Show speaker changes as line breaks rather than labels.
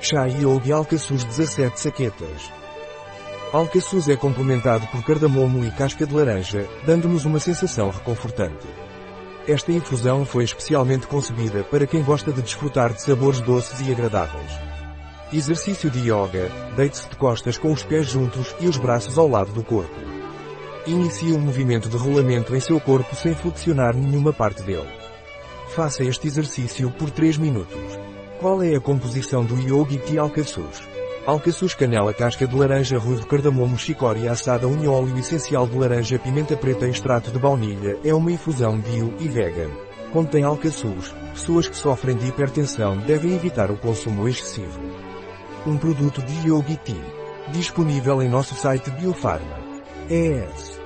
Chá Yogi Alcaçuz 17 saquetas. Alcaçuz é complementado por cardamomo e casca de laranja, dando-nos uma sensação reconfortante. Esta infusão foi especialmente concebida para quem gosta de desfrutar de sabores doces e agradáveis. Exercício de yoga, deite-se de costas com os pés juntos e os braços ao lado do corpo. Inicie um movimento de rolamento em seu corpo sem flexionar nenhuma parte dele. Faça este exercício por 3 minutos. Qual é a composição do Tea Alcaçuz? Alcaçuz canela casca de laranja ruivo cardamomo chicória assada unha óleo essencial de laranja pimenta preta extrato de baunilha é uma infusão bio e vegan. Contém alcaçuz. Pessoas que sofrem de hipertensão devem evitar o consumo excessivo. Um produto de Tea. Disponível em nosso site Biofarma. ES.